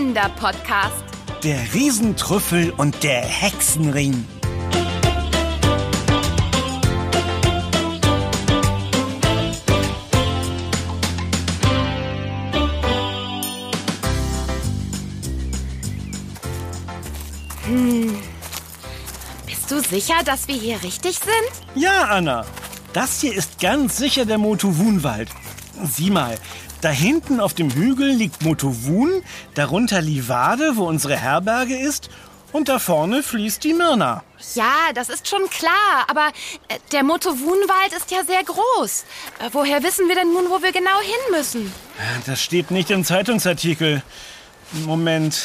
Kinderpodcast. Der Riesentrüffel und der Hexenring. Bist du sicher, dass wir hier richtig sind? Ja, Anna. Das hier ist ganz sicher der Motowunwald. Sieh mal, da hinten auf dem Hügel liegt Motowun, darunter Livade, wo unsere Herberge ist, und da vorne fließt die Mirna. Ja, das ist schon klar, aber äh, der Motowunwald ist ja sehr groß. Äh, woher wissen wir denn nun, wo wir genau hin müssen? Das steht nicht im Zeitungsartikel. Moment.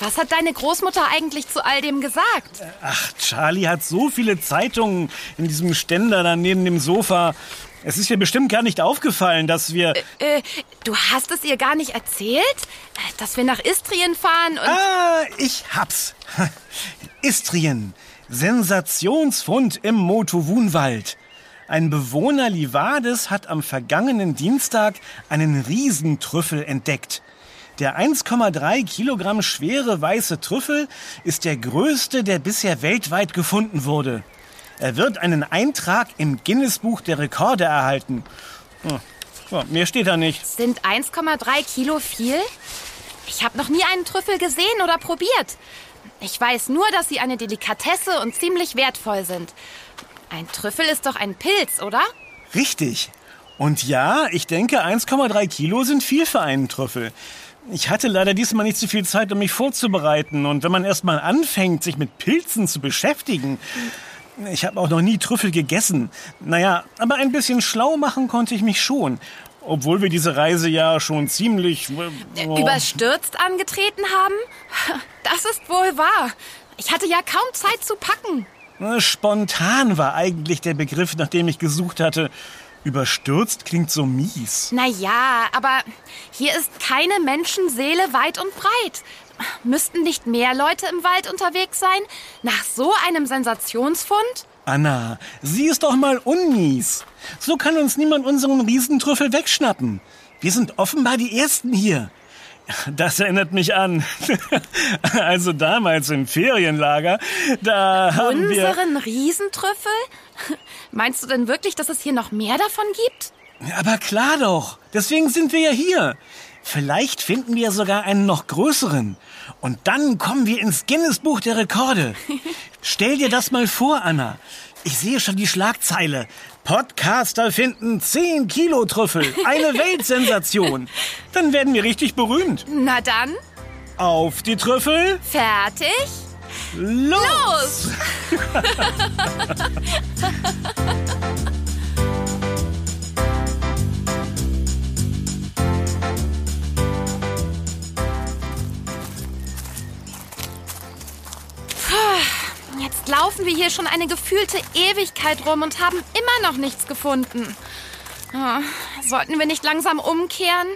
Was hat deine Großmutter eigentlich zu all dem gesagt? Ach, Charlie hat so viele Zeitungen in diesem Ständer da neben dem Sofa. Es ist ihr bestimmt gar nicht aufgefallen, dass wir. Äh, du hast es ihr gar nicht erzählt? Äh, Dass wir nach Istrien fahren und... Ah, ich hab's. Istrien. Sensationsfund im Motowunwald. Ein Bewohner Livades hat am vergangenen Dienstag einen Riesentrüffel entdeckt. Der 1,3 Kilogramm schwere weiße Trüffel ist der größte, der bisher weltweit gefunden wurde. Er wird einen Eintrag im Guinness-Buch der Rekorde erhalten. Hm, so, mehr steht da nicht. Sind 1,3 Kilo viel? Ich habe noch nie einen Trüffel gesehen oder probiert. Ich weiß nur, dass sie eine Delikatesse und ziemlich wertvoll sind. Ein Trüffel ist doch ein Pilz, oder? Richtig. Und ja, ich denke, 1,3 Kilo sind viel für einen Trüffel. Ich hatte leider diesmal nicht so viel Zeit, um mich vorzubereiten. Und wenn man erst mal anfängt, sich mit Pilzen zu beschäftigen. Ich habe auch noch nie Trüffel gegessen. Naja, aber ein bisschen schlau machen konnte ich mich schon. Obwohl wir diese Reise ja schon ziemlich. oh, Überstürzt angetreten haben? Das ist wohl wahr. Ich hatte ja kaum Zeit zu packen. Spontan war eigentlich der Begriff, nach dem ich gesucht hatte. Überstürzt klingt so mies. Naja, aber hier ist keine Menschenseele weit und breit. Müssten nicht mehr Leute im Wald unterwegs sein? Nach so einem Sensationsfund? Anna, sieh es doch mal unmies. So kann uns niemand unseren Riesentrüffel wegschnappen. Wir sind offenbar die Ersten hier. Das erinnert mich an. Also damals im Ferienlager, da haben wir... Unseren Riesentrüffel? Meinst du denn wirklich, dass es hier noch mehr davon gibt? Aber klar doch. Deswegen sind wir ja hier. Vielleicht finden wir sogar einen noch größeren. Und dann kommen wir ins Guinness-Buch der Rekorde. Stell dir das mal vor, Anna. Ich sehe schon die Schlagzeile. Podcaster finden 10 Kilo Trüffel. Eine Weltsensation. Dann werden wir richtig berühmt. Na dann, Auf die Trüffel. fertig? Los! Los! Jetzt laufen wir hier schon eine gefühlte Ewigkeit rum und haben immer noch nichts gefunden. Ah, sollten wir nicht langsam umkehren?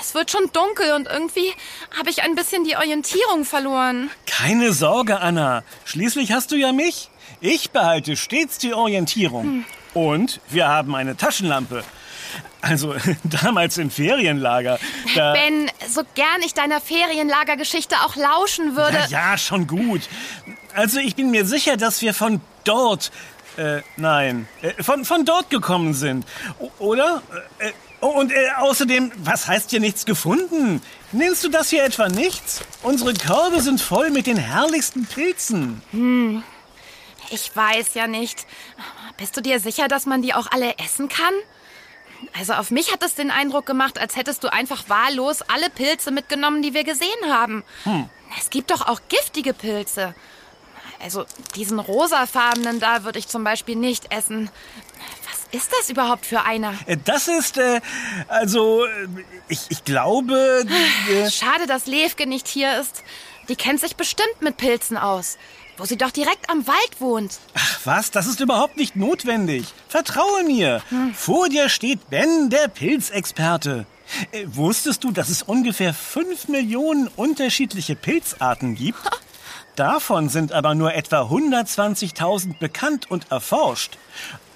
Es wird schon dunkel und irgendwie habe ich ein bisschen die Orientierung verloren. Keine Sorge, Anna. Schließlich hast du ja mich. Ich behalte stets die Orientierung. Und wir haben eine Taschenlampe. Also damals im Ferienlager. Da, Ben, so gern ich deiner Ferienlagergeschichte auch lauschen würde. Ja, schon gut. Also ich bin mir sicher, dass wir von dort, äh, nein, äh, von, von dort gekommen sind. O oder? Äh, oh, und äh, außerdem, was heißt hier nichts gefunden? Nennst du das hier etwa nichts? Unsere Körbe sind voll mit den herrlichsten Pilzen. Ich weiß ja nicht. Bist du dir sicher, dass man die auch alle essen kann? Also auf mich hat es den Eindruck gemacht, als hättest du einfach wahllos alle Pilze mitgenommen, die wir gesehen haben. Es gibt doch auch giftige Pilze. Also diesen rosafarbenen da würde ich zum Beispiel nicht essen. Was ist das überhaupt für einer? Äh, Das ist, äh, also, äh, ich, ich glaube... Äh, Schade, dass Levke nicht hier ist. Die kennt sich bestimmt mit Pilzen aus. Wo sie doch direkt am Wald wohnt. Ach was, das ist überhaupt nicht notwendig. Vertraue mir. Vor dir steht Ben, der Pilzexperte. Äh, wusstest du, dass es ungefähr fünf Millionen unterschiedliche Pilzarten gibt? Davon sind aber nur etwa 120.000 bekannt und erforscht.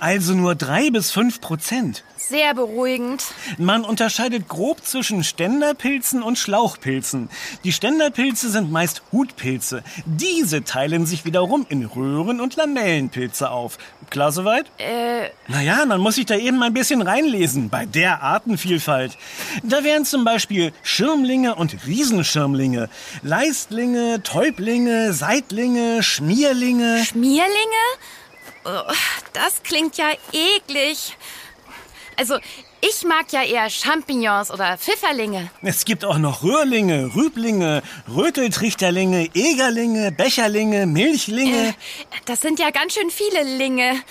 Also nur drei bis fünf Prozent. Sehr beruhigend. Man unterscheidet grob zwischen Ständerpilzen und Schlauchpilzen. Die Ständerpilze sind meist Hutpilze. Diese teilen sich wiederum in Röhren- und Lamellenpilze auf. Klar soweit? Äh, Naja, man muss sich da eben ein bisschen reinlesen bei der Artenvielfalt. Da wären zum Beispiel Schirmlinge und Riesenschirmlinge, Leistlinge, Täublinge, Seitlinge, Schmierlinge. Schmierlinge? Oh, das klingt ja eklig. Also, ich mag ja eher Champignons oder Pfifferlinge. Es gibt auch noch Röhrlinge, Rüblinge, Röteltrichterlinge, Egerlinge, Becherlinge, Milchlinge. Äh, das sind ja ganz schön viele Linge.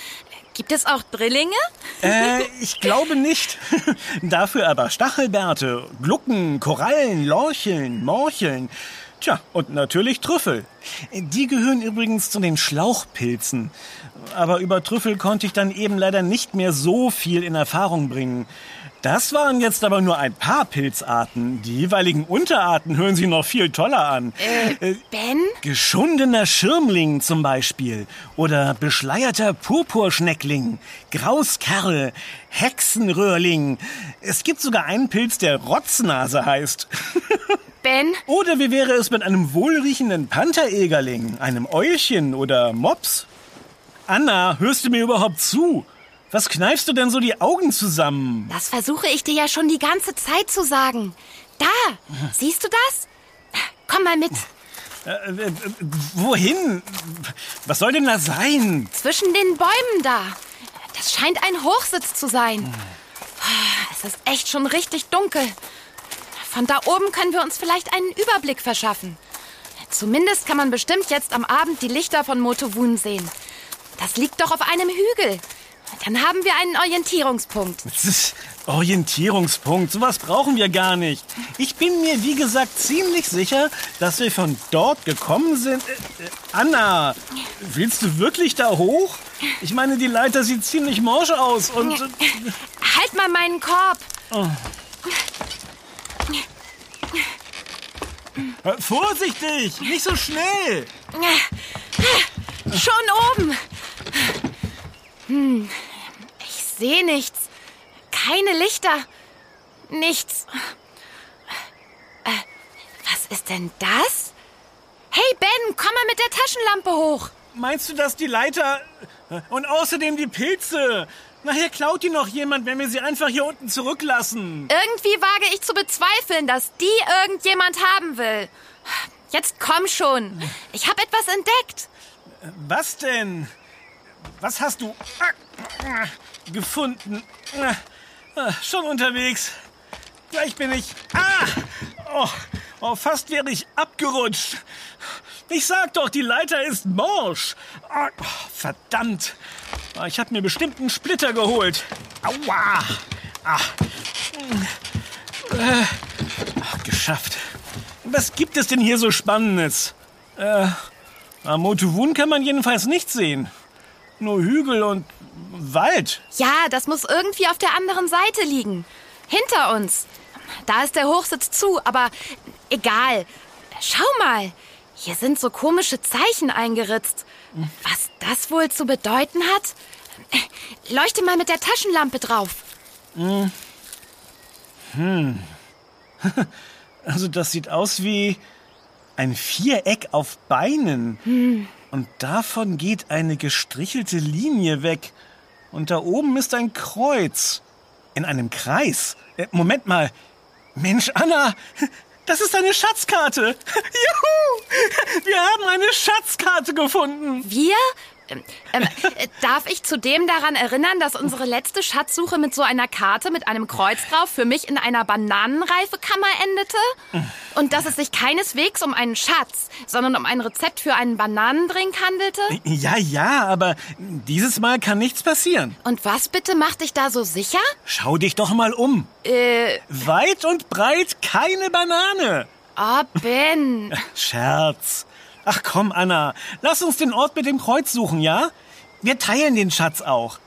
Gibt es auch Drillinge? Äh, ich glaube nicht. Dafür aber Stachelbärte, Glucken, Korallen, Lorcheln, Morcheln. Tja, und natürlich Trüffel. Die gehören übrigens zu den Schlauchpilzen. Aber über Trüffel konnte ich dann eben leider nicht mehr so viel in Erfahrung bringen. Das waren jetzt aber nur ein paar Pilzarten. Die jeweiligen Unterarten hören sich noch viel toller an. Äh, Ben? Geschundener Schirmling zum Beispiel oder beschleierter Purpurschneckling, Grauskerl, Hexenröhrling. Es gibt sogar einen Pilz, der Rotznase heißt. Ben? Oder wie wäre es mit einem wohlriechenden Pantheregerling, einem Eulchen oder Mops? Anna, hörst du mir überhaupt zu? Was kneifst du denn so die Augen zusammen? Das versuche ich dir ja schon die ganze Zeit zu sagen. Da, siehst du das? Komm mal mit. Äh, äh, wohin? Was soll denn da sein? Zwischen den Bäumen da. Das scheint ein Hochsitz zu sein. Es ist echt schon richtig dunkel. Von da oben können wir uns vielleicht einen Überblick verschaffen. Zumindest kann man bestimmt jetzt am Abend die Lichter von Motowun sehen. Das liegt doch auf einem Hügel. Dann haben wir einen Orientierungspunkt. Orientierungspunkt. Sowas brauchen wir gar nicht. Ich bin mir, wie gesagt, ziemlich sicher, dass wir von dort gekommen sind. Äh, äh, Anna, willst du wirklich da hoch? Ich meine, die Leiter sieht ziemlich morsch aus und... Halt mal meinen Korb. äh, vorsichtig, nicht so schnell. Schon oben. Hm, ich sehe nichts. Keine Lichter. Nichts. Äh, was ist denn das? Hey Ben, komm mal mit der Taschenlampe hoch. Meinst du, dass die Leiter... äh, Und außerdem die Pilze... Nachher klaut die noch jemand, wenn wir sie einfach hier unten zurücklassen. Irgendwie wage ich zu bezweifeln, dass die irgendjemand haben will. Jetzt komm schon. Ich habe etwas entdeckt. Was denn? Was hast du ah, ah, gefunden? Ah, Schon unterwegs. Gleich bin ich. Ah! Oh, oh, fast wäre ich abgerutscht. Ich sag doch, die Leiter ist morsch. Oh, verdammt. Ah, Ich habe mir bestimmt einen Splitter geholt. Aua! Hm. Äh, ach, geschafft. Was gibt es denn hier so Spannendes? Äh, am Motowun kann man jedenfalls nichts sehen. Nur Hügel und Wald. Ja, das muss irgendwie auf der anderen Seite liegen. Hinter uns. Da ist der Hochsitz zu, aber egal. Schau mal. Hier sind so komische Zeichen eingeritzt. Was das wohl zu bedeuten hat? Leuchte mal mit der Taschenlampe drauf. Also das sieht aus wie ein Viereck auf Beinen. Und davon geht eine gestrichelte Linie weg. Und da oben ist ein Kreuz. In einem Kreis. Äh, Moment mal. Mensch, Anna, das ist eine Schatzkarte. Juhu! Wir haben eine Schatzkarte gefunden. Wir? Ähm, ähm, äh, darf ich zudem daran erinnern, dass unsere letzte Schatzsuche mit so einer Karte mit einem Kreuz drauf für mich in einer Bananenreifekammer endete? Und dass es sich keineswegs um einen Schatz, sondern um ein Rezept für einen Bananendrink handelte? Ja, ja, aber dieses Mal kann nichts passieren. Und was bitte macht dich da so sicher? Schau dich doch mal um. Äh, Weit und breit keine Banane. oh Ben. Scherz. Ach komm, Anna, lass uns den Ort mit dem Kreuz suchen, ja? Wir teilen den Schatz auch.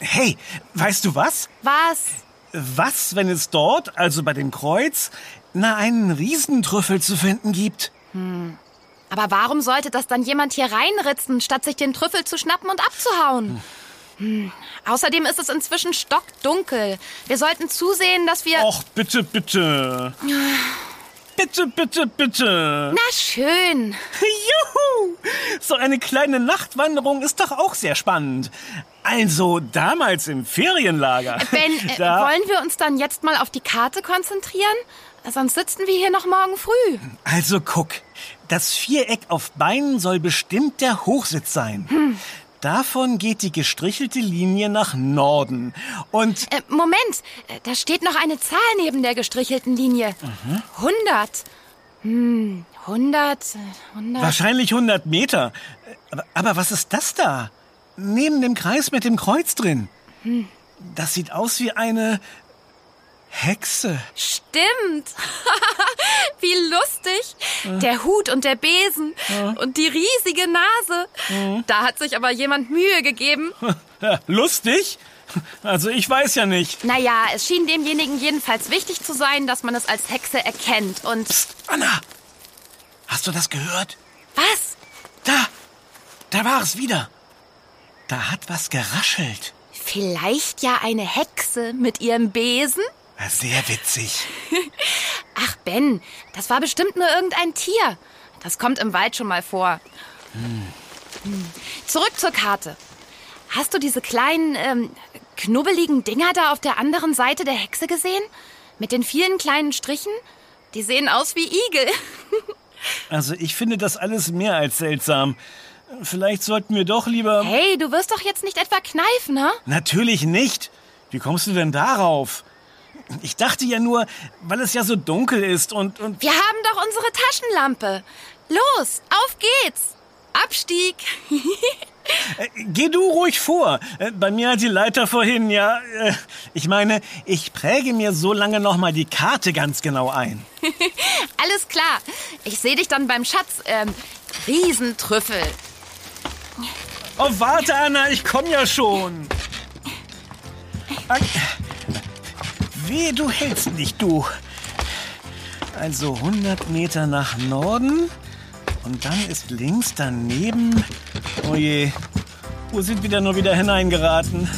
Hey, weißt du was? Was? Was, wenn es dort, also bei dem Kreuz, na einen Riesentrüffel zu finden gibt? Aber warum sollte das dann jemand hier reinritzen, statt sich den Trüffel zu schnappen und abzuhauen? Außerdem ist es inzwischen stockdunkel. Wir sollten zusehen, dass wir... Och, bitte, bitte. Bitte, bitte, bitte. Na schön. Juhu! So eine kleine Nachtwanderung ist doch auch sehr spannend. Also damals im Ferienlager. Ben, äh, wollen wir uns dann jetzt mal auf die Karte konzentrieren? Sonst sitzen wir hier noch morgen früh. Also guck, das Viereck auf Beinen soll bestimmt der Hochsitz sein. Davon geht die gestrichelte Linie nach Norden. Und Äh, Moment, äh, da steht noch eine Zahl neben der gestrichelten Linie. 100. Hm, 100, äh, 100. wahrscheinlich 100 Meter. Aber, aber was ist das da? Neben dem Kreis mit dem Kreuz drin. Das sieht aus wie eine Hexe. Stimmt. Wie lustig. Der Hut und der Besen und die riesige Nase. Da hat sich aber jemand Mühe gegeben. Ja, lustig? Also ich weiß ja nicht. Naja, es schien demjenigen jedenfalls wichtig zu sein, dass man es als Hexe erkennt. Und Psst, Anna, hast du das gehört? was? Da, da war es wieder. Da hat was geraschelt. Vielleicht ja eine Hexe mit ihrem Besen? Sehr witzig. Ach, Ben, das war bestimmt nur irgendein Tier. Das kommt im Wald schon mal vor. Hm. Zurück zur Karte. Hast du diese kleinen, ähm, knubbeligen Dinger da auf der anderen Seite der Hexe gesehen? Mit den vielen kleinen Strichen? Die sehen aus wie Igel. Also ich finde das alles mehr als seltsam. Vielleicht sollten wir doch lieber... Hey, du wirst doch jetzt nicht etwa kneifen, ne? Natürlich nicht. Wie kommst du denn darauf? Ich dachte ja nur, weil es ja so dunkel ist und, und Wir haben doch unsere Taschenlampe. Los, auf geht's. Abstieg. Äh, Geh du ruhig vor. Äh, Bei mir hat die Leiter vorhin, ja. äh, Ich meine, ich präge mir so lange noch mal die Karte ganz genau ein. Alles klar. Ich sehe dich dann beim Schatz. Ähm, Riesentrüffel. Oh, warte, Anna, ich komm ja schon. An Weh, du hältst nicht, du. Also 100 Meter nach Norden. Und dann ist links daneben... Oh je, wo sind wir denn nur wieder hineingeraten?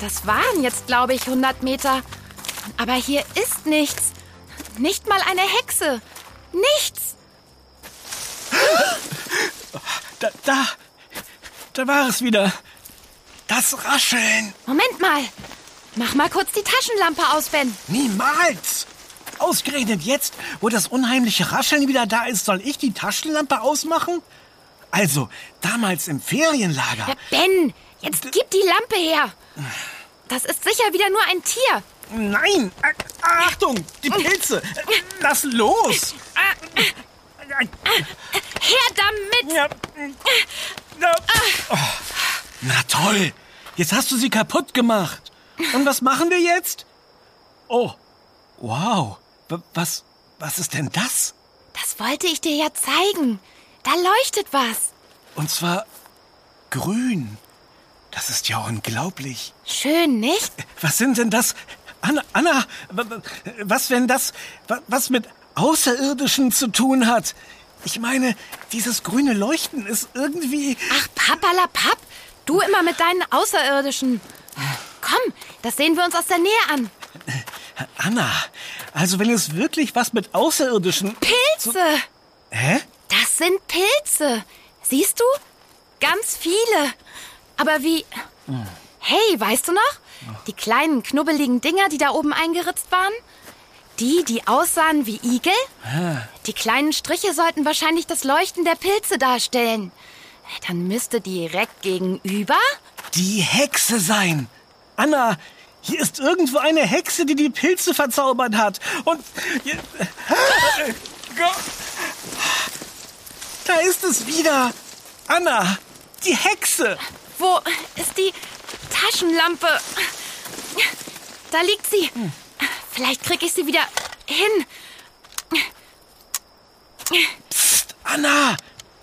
Das waren jetzt, glaube ich, 100 Meter. Aber hier ist nichts. Nicht mal eine Hexe. Nichts. Da, da, da war es wieder. Das Rascheln. Moment mal. Mach mal kurz die Taschenlampe aus, Ben. Niemals! Ausgerechnet jetzt, wo das unheimliche Rascheln wieder da ist, soll ich die Taschenlampe ausmachen? Also, damals im Ferienlager. Ja, Ben, jetzt gib die Lampe her. Das ist sicher wieder nur ein Tier. Nein! Ä- Achtung! Die Pilze! Lass los! Her damit. Ja. Oh. Na toll! Jetzt hast du sie kaputt gemacht. Und was machen wir jetzt? Oh, wow. Was, was ist denn das? Das wollte ich dir ja zeigen. Da leuchtet was. Und zwar grün. Das ist ja unglaublich. Schön, nicht? Was sind denn das? Anna, Anna, was wenn das wa- was mit Außerirdischen zu tun hat? Ich meine, dieses grüne Leuchten ist irgendwie... Ach, Papalapap. Du immer mit deinen Außerirdischen. Komm, das sehen wir uns aus der Nähe an. Anna, also wenn es wirklich was mit Außerirdischen... Pilze. Hä? Das sind Pilze. Siehst du? Ganz viele. Aber wie... Hey, weißt du noch? Die kleinen, knubbeligen Dinger, die da oben eingeritzt waren? Die, die aussahen wie Igel? Die kleinen Striche sollten wahrscheinlich das Leuchten der Pilze darstellen. Dann müsste direkt gegenüber... Die Hexe sein. Anna, hier ist irgendwo eine Hexe, die die Pilze verzaubert hat. Und... Da ist es wieder. Anna, die Hexe. Wo ist die Taschenlampe? Da liegt sie. Vielleicht krieg ich sie wieder hin. Psst, Anna,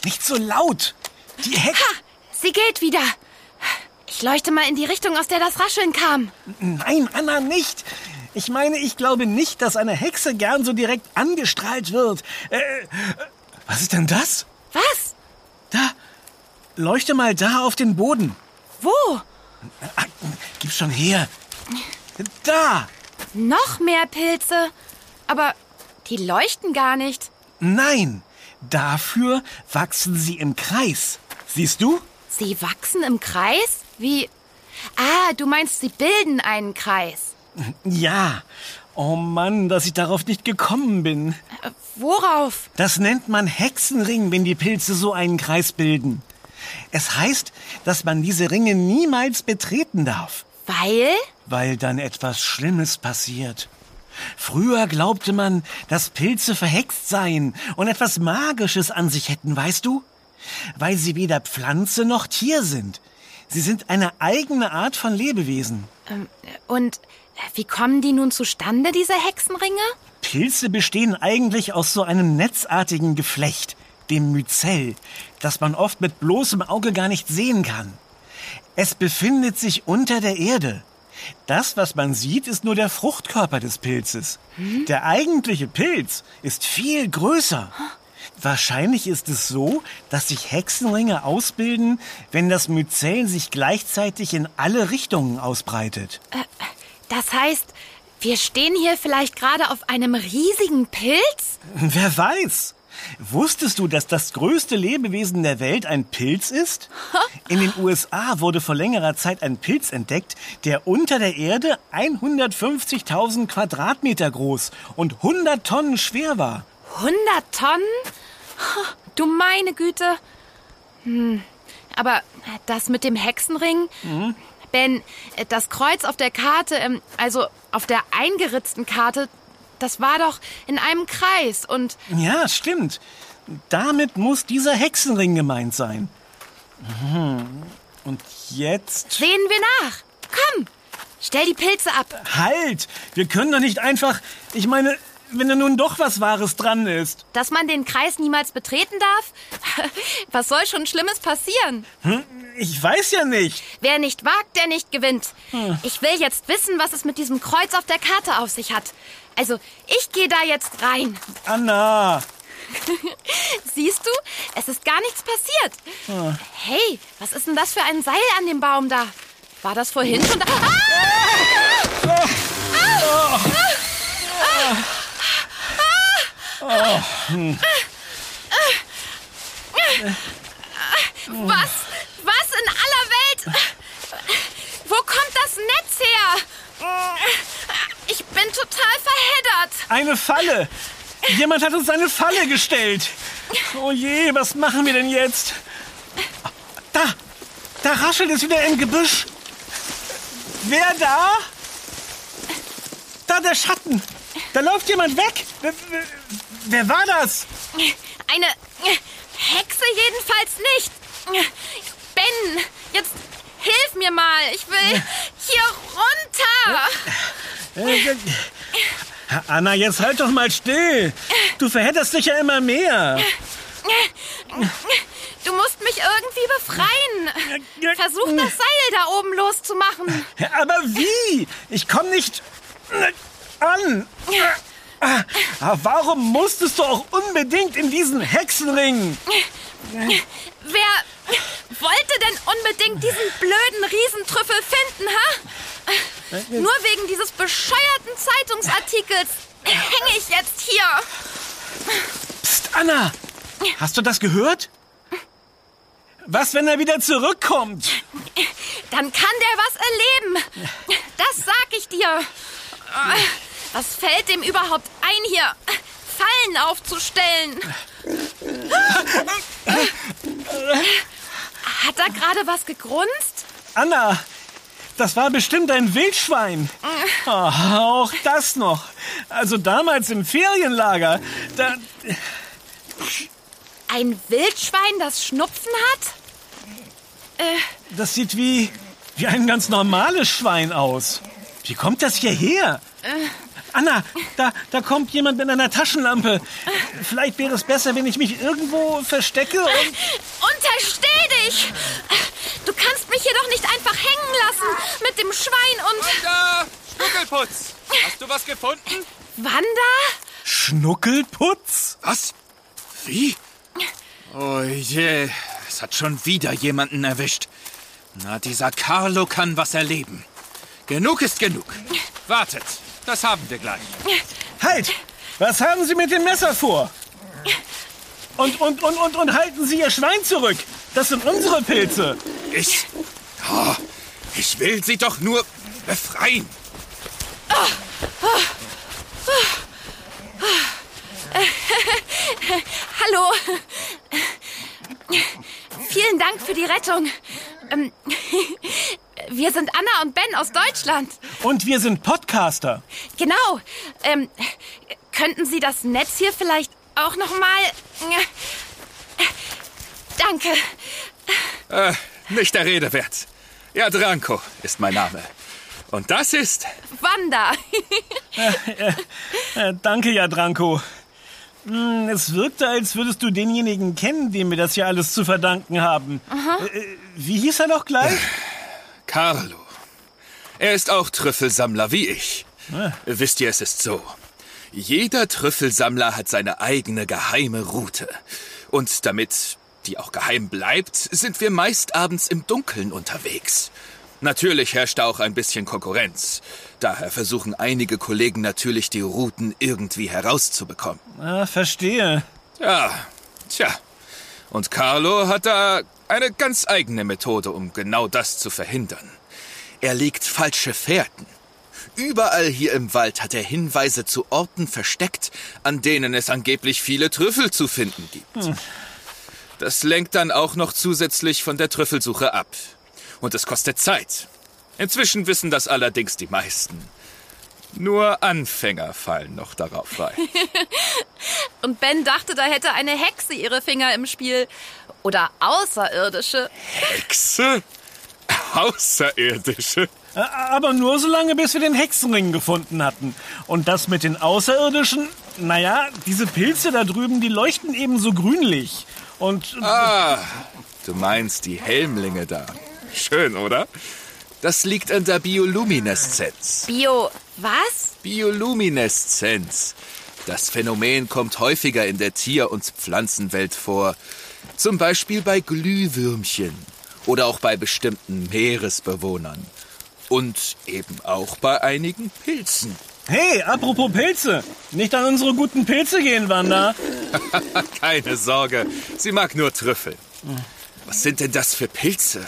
nicht so laut. Die Hexe... Ha, sie geht wieder. Ich leuchte mal in die Richtung, aus der das Rascheln kam. Nein, Anna, nicht. Ich meine, ich glaube nicht, dass eine Hexe gern so direkt angestrahlt wird. Äh, äh, was ist denn das? Was? Da, leuchte mal da auf den Boden. Wo? Ah, gib schon her. Da! Noch mehr Pilze. Aber die leuchten gar nicht. Nein, dafür wachsen sie im Kreis. Siehst du? Sie wachsen im Kreis? Wie? Ah, du meinst, sie bilden einen Kreis. Ja. Oh Mann, dass ich darauf nicht gekommen bin. Äh, worauf? Das nennt man Hexenring, wenn die Pilze so einen Kreis bilden. Es heißt, dass man diese Ringe niemals betreten darf. Weil? Weil dann etwas Schlimmes passiert. Früher glaubte man, dass Pilze verhext seien und etwas Magisches an sich hätten, weißt du? Weil sie weder Pflanze noch Tier sind. Sie sind eine eigene Art von Lebewesen. Ähm, und äh, wie kommen die nun zustande, diese Hexenringe? Pilze bestehen eigentlich aus so einem netzartigen Geflecht, dem Myzell, das man oft mit bloßem Auge gar nicht sehen kann. Es befindet sich unter der Erde. Das, was man sieht, ist nur der Fruchtkörper des Pilzes. Hm? Der eigentliche Pilz ist viel größer. Wahrscheinlich ist es so, dass sich Hexenringe ausbilden, wenn das Myzel sich gleichzeitig in alle Richtungen ausbreitet. Äh, das heißt, wir stehen hier vielleicht gerade auf einem riesigen Pilz? Wer weiß? Wusstest du, dass das größte Lebewesen der Welt ein Pilz ist? In den USA wurde vor längerer Zeit ein Pilz entdeckt, der unter der Erde 150.000 Quadratmeter groß und 100 Tonnen schwer war. 100 Tonnen? Du meine Güte. Hm. Aber das mit dem Hexenring? Mhm. Ben, das Kreuz auf der Karte, ähm, also auf der eingeritzten Karte, das war doch in einem Kreis und. Ja, stimmt. Damit muss dieser Hexenring gemeint sein. Hm. Und jetzt. Sehen wir nach. Komm, stell die Pilze ab. Halt! Wir können doch nicht einfach. Ich meine, wenn da nun doch was Wahres dran ist. Dass man den Kreis niemals betreten darf? Was soll schon Schlimmes passieren? Hm? Ich weiß ja nicht. Wer nicht wagt, der nicht gewinnt. Hm. Ich will jetzt wissen, was es mit diesem Kreuz auf der Karte auf sich hat. Also, ich gehe da jetzt rein. Anna! Siehst du, es ist gar nichts passiert. Hm. Hey, was ist denn das für ein Seil an dem Baum da? War das vorhin schon da? Ah! Ah! Was? Was in aller Welt? Wo kommt das Netz her? Ich bin total verheddert. Eine Falle. Jemand hat uns eine Falle gestellt. Oh je, was machen wir denn jetzt? Da, da raschelt es wieder im Gebüsch. Wer da? Da der Schatten. Da läuft jemand weg. Wer war das? Eine Hexe jedenfalls nicht. Ben, jetzt hilf mir mal. Ich will hier runter. Anna, jetzt halt doch mal still. Du verhedderst dich ja immer mehr. Du musst mich irgendwie befreien. Versuch das Seil da oben loszumachen. Aber wie? Ich komme nicht an. Warum musstest du auch unbedingt in diesen Hexenring? Wer wollte denn unbedingt diesen blöden Riesentrüffel finden, ha? Nur wegen dieses bescheuerten Zeitungsartikels hänge ich jetzt hier. Psst, Anna! Hast du das gehört? Was, wenn er wieder zurückkommt? Dann kann der was erleben. Das sag ich dir. Was fällt dem überhaupt ein, hier Fallen aufzustellen? Hat da gerade was gegrunzt? Anna, das war bestimmt ein Wildschwein. Oh, auch das noch. Also damals im Ferienlager. Da... Ein Wildschwein, das Schnupfen hat? Äh. Das sieht wie, wie ein ganz normales Schwein aus. Wie kommt das hierher? Äh. Anna, da, da kommt jemand mit einer Taschenlampe. Vielleicht wäre es besser, wenn ich mich irgendwo verstecke und... Untersteh dich! Du kannst mich hier doch nicht einfach hängen lassen mit dem Schwein und... Holger! Schnuckelputz! Hast du was gefunden? Wanda? Schnuckelputz? Was? Wie? Oh je, es hat schon wieder jemanden erwischt. Na, dieser Carlo kann was erleben. Genug ist genug. Wartet, das haben wir gleich. Halt! Was haben Sie mit dem Messer vor? Und, und, und, und, und halten Sie Ihr Schwein zurück. Das sind unsere Pilze. Ich. Oh, ich will sie doch nur befreien. Hallo. Vielen Dank für die Rettung. Ähm, Wir sind Anna und Ben aus Deutschland. Und wir sind Podcaster. Genau. Ähm, könnten Sie das Netz hier vielleicht auch noch mal? Danke. Äh, nicht der Rede wert. Ja, Dranko ist mein Name. Und das ist. Wanda. Äh, danke, Jadranko. Hm, Es wirkte, als würdest du denjenigen kennen, dem wir das hier alles zu verdanken haben. Äh, äh, wie hieß er noch gleich? Carlo. Er ist auch Trüffelsammler wie ich. Ah. Wisst ihr, es ist so. Jeder Trüffelsammler hat seine eigene geheime Route. Und damit die auch geheim bleibt, sind wir meist abends im Dunkeln unterwegs. Natürlich herrscht da auch ein bisschen Konkurrenz. Daher versuchen einige Kollegen natürlich, die Routen irgendwie herauszubekommen. Ah, verstehe. Ja, tja. Und Carlo hat da eine ganz eigene Methode, um genau das zu verhindern. Er legt falsche Fährten. Überall hier im Wald hat er Hinweise zu Orten versteckt, an denen es angeblich viele Trüffel zu finden gibt. Das lenkt dann auch noch zusätzlich von der Trüffelsuche ab. Und es kostet Zeit. Inzwischen wissen das allerdings die meisten. Nur Anfänger fallen noch darauf rein. Und Ben dachte, da hätte eine Hexe ihre Finger im Spiel. Oder Außerirdische. Hexe? Außerirdische? Aber nur so lange, bis wir den Hexenring gefunden hatten. Und das mit den Außerirdischen, naja, diese Pilze da drüben, die leuchten eben so grünlich. Und Ah, du meinst die Helmlinge da. Schön, oder? Das liegt an der Biolumineszenz. Bio. Was? Biolumineszenz. Das Phänomen kommt häufiger in der Tier- und Pflanzenwelt vor. Zum Beispiel bei Glühwürmchen oder auch bei bestimmten Meeresbewohnern. Und eben auch bei einigen Pilzen. hey, apropos Pilze. Nicht an unsere guten Pilze gehen, Wanda. Keine Sorge, sie mag nur Trüffel. Was sind denn das für Pilze?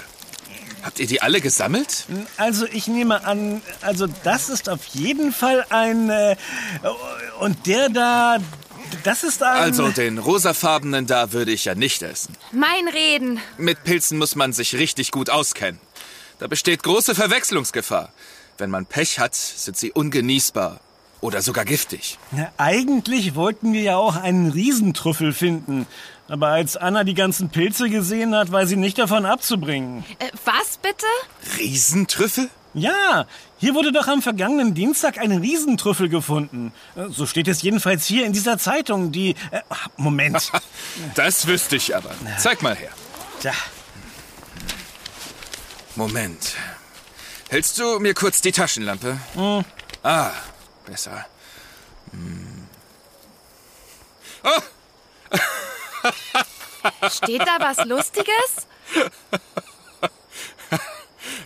Habt ihr die alle gesammelt? Also ich nehme an, also das ist auf jeden Fall ein... Äh, und der da, das ist ein... Also den rosafarbenen da würde ich ja nicht essen. Mein Reden. Mit Pilzen muss man sich richtig gut auskennen. Da besteht große Verwechslungsgefahr. Wenn man Pech hat, sind sie ungenießbar oder sogar giftig. Ja, eigentlich wollten wir ja auch einen Riesentrüffel finden. Aber als Anna die ganzen Pilze gesehen hat, war sie nicht davon abzubringen. Äh, was bitte? Riesentrüffel? Ja, hier wurde doch am vergangenen Dienstag ein Riesentrüffel gefunden. Äh, So steht es jedenfalls hier in dieser Zeitung, die... Äh, Moment. Das wüsste ich aber. Zeig mal her. Tja, Moment. Hältst du mir kurz die Taschenlampe? Ah, besser. Hm. Oh, Steht da was Lustiges?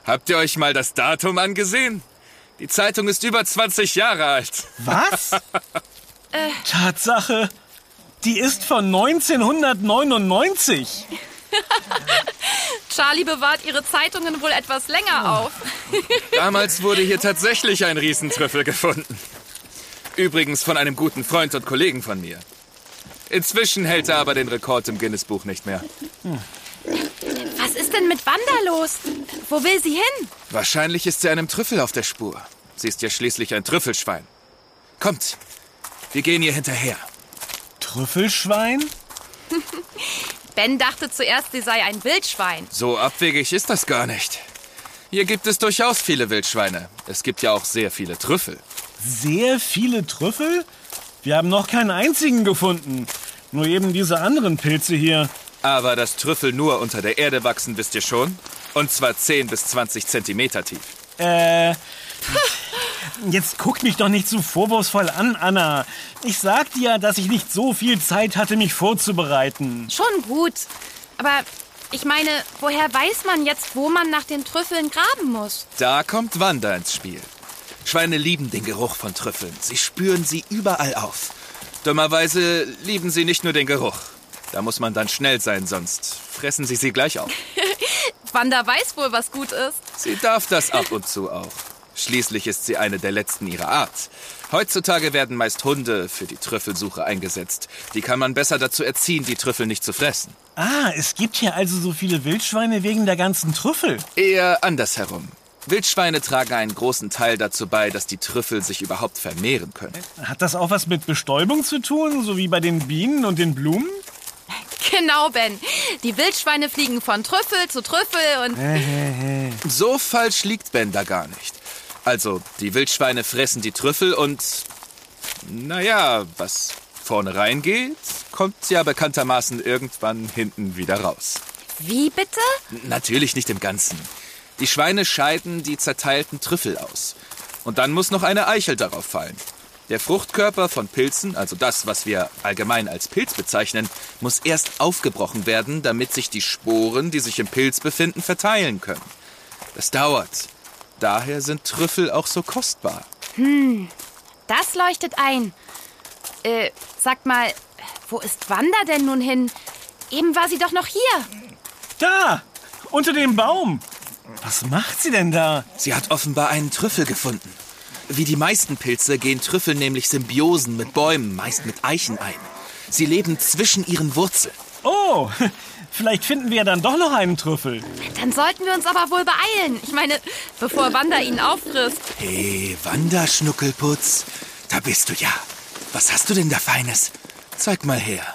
habt ihr euch mal das Datum angesehen? Die Zeitung ist über 20 Jahre alt. was? Tatsache, die ist von 1999. Charlie bewahrt ihre Zeitungen wohl etwas länger auf. Damals wurde hier tatsächlich ein Riesentrüffel gefunden. Übrigens von einem guten Freund und Kollegen von mir. Inzwischen hält er aber den Rekord im Guinness-Buch nicht mehr. Was ist denn mit Wanda los? Wo will sie hin? Wahrscheinlich ist sie einem Trüffel auf der Spur. Sie ist ja schließlich ein Trüffelschwein. Kommt, wir gehen ihr hinterher. Trüffelschwein? Ben dachte zuerst, sie sei ein Wildschwein. So abwegig ist das gar nicht. Hier gibt es durchaus viele Wildschweine. Es gibt ja auch sehr viele Trüffel. Sehr viele Trüffel? Wir haben noch keinen einzigen gefunden. Nur eben diese anderen Pilze hier. Aber dass Trüffel nur unter der Erde wachsen, wisst ihr schon? Und zwar 10 bis 20 Zentimeter tief. Äh. Jetzt guck mich doch nicht so vorwurfsvoll an, Anna. Ich sag dir, dass ich nicht so viel Zeit hatte, mich vorzubereiten. Schon gut. Aber ich meine, woher weiß man jetzt, wo man nach den Trüffeln graben muss? Da kommt Wanda ins Spiel. Schweine lieben den Geruch von Trüffeln. Sie spüren sie überall auf. Dummerweise lieben sie nicht nur den Geruch. Da muss man dann schnell sein, sonst fressen sie sie gleich auf. Wanda weiß wohl, was gut ist. Sie darf das ab und zu auch. Schließlich ist sie eine der letzten ihrer Art. Heutzutage werden meist Hunde für die Trüffelsuche eingesetzt. Die kann man besser dazu erziehen, die Trüffel nicht zu fressen. Ah, es gibt hier also so viele Wildschweine wegen der ganzen Trüffel. Eher andersherum. Wildschweine tragen einen großen Teil dazu bei, dass die Trüffel sich überhaupt vermehren können. Hat das auch was mit Bestäubung zu tun, so wie bei den Bienen und den Blumen? Genau, Ben. Die Wildschweine fliegen von Trüffel zu Trüffel und... So falsch liegt Ben da gar nicht. Also, die Wildschweine fressen die Trüffel und... Naja, was vorne reingeht, kommt ja bekanntermaßen irgendwann hinten wieder raus. Wie bitte? Natürlich nicht im Ganzen. Die Schweine scheiden die zerteilten Trüffel aus. Und dann muss noch eine Eichel darauf fallen. Der Fruchtkörper von Pilzen, also das, was wir allgemein als Pilz bezeichnen, muss erst aufgebrochen werden, damit sich die Sporen, die sich im Pilz befinden, verteilen können. Das dauert. Daher sind Trüffel auch so kostbar. Das leuchtet ein. Äh, sag mal, wo ist Wanda denn nun hin? Eben war sie doch noch hier. Da, unter dem Baum. Was macht sie denn da? Sie hat offenbar einen Trüffel gefunden. Wie die meisten Pilze gehen Trüffel nämlich Symbiosen mit Bäumen, meist mit Eichen ein. Sie leben zwischen ihren Wurzeln. Oh, vielleicht finden wir ja dann doch noch einen Trüffel. Dann sollten wir uns aber wohl beeilen. Ich meine, bevor Wanda ihn auffrisst. Hey, Wanderschnuckelputz, da bist du ja. Was hast du denn da Feines? Zeig mal her.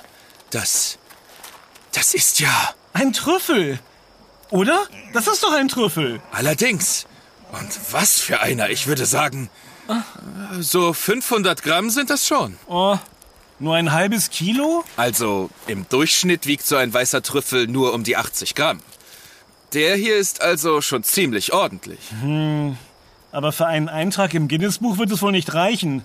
Das. Das ist ja. Ein Trüffel. Oder? Das ist doch ein Trüffel. Allerdings. Und was für einer, ich würde sagen. So 500 Gramm sind das schon. Oh, nur ein halbes Kilo? Also im Durchschnitt wiegt so ein weißer Trüffel nur um die 80 Gramm. Der hier ist also schon ziemlich ordentlich. Aber für einen Eintrag im Guinness-Buch wird es wohl nicht reichen.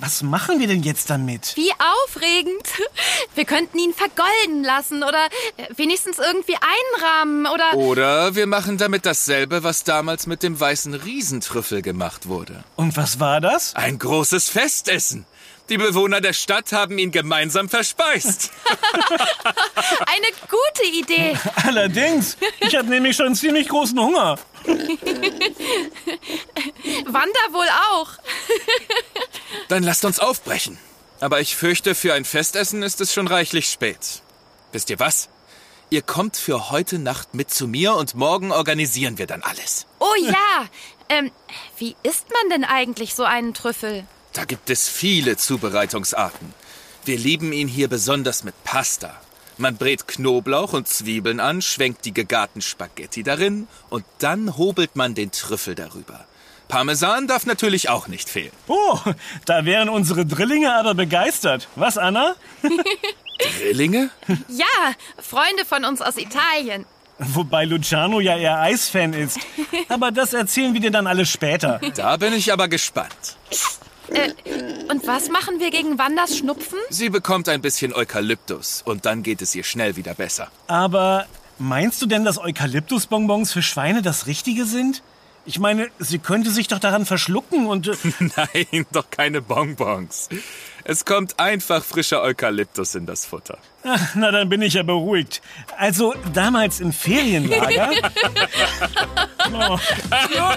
Was machen wir denn jetzt damit? Wie aufregend. Wir könnten ihn vergolden lassen oder äh, wenigstens irgendwie einrahmen oder... Oder wir machen damit dasselbe, was damals mit dem weißen Riesentrüffel gemacht wurde. Und was war das? Ein großes Festessen. Die Bewohner der Stadt haben ihn gemeinsam verspeist. Eine gute Idee. Allerdings, ich habe nämlich schon ziemlich großen Hunger. Wanda wohl auch. Dann lasst uns aufbrechen. Aber ich fürchte, für ein Festessen ist es schon reichlich spät. Wisst ihr was? Ihr kommt für heute Nacht mit zu mir und morgen organisieren wir dann alles. Oh ja. Ähm, wie isst man denn eigentlich so einen Trüffel? Da gibt es viele Zubereitungsarten. Wir lieben ihn hier besonders mit Pasta. Man brät Knoblauch und Zwiebeln an, schwenkt die gegarten Spaghetti darin und dann hobelt man den Trüffel darüber. Parmesan darf natürlich auch nicht fehlen. Oh, da wären unsere Drillinge aber begeistert. Was, Anna? Drillinge? Ja, Freunde von uns aus Italien. Wobei Luciano ja eher Eisfan ist. Aber das erzählen wir dir dann alles später. Da bin ich aber gespannt. Äh, und was machen wir gegen Wandas Schnupfen? Sie bekommt ein bisschen Eukalyptus und dann geht es ihr schnell wieder besser. Aber meinst du denn, dass Eukalyptusbonbons für Schweine das Richtige sind? Ich meine, sie könnte sich doch daran verschlucken und... äh, Nein, doch keine Bonbons. Es kommt einfach frischer Eukalyptus in das Futter. Ach, na, dann bin ich ja beruhigt. Also, damals im Ferienlager... Oh. Ja,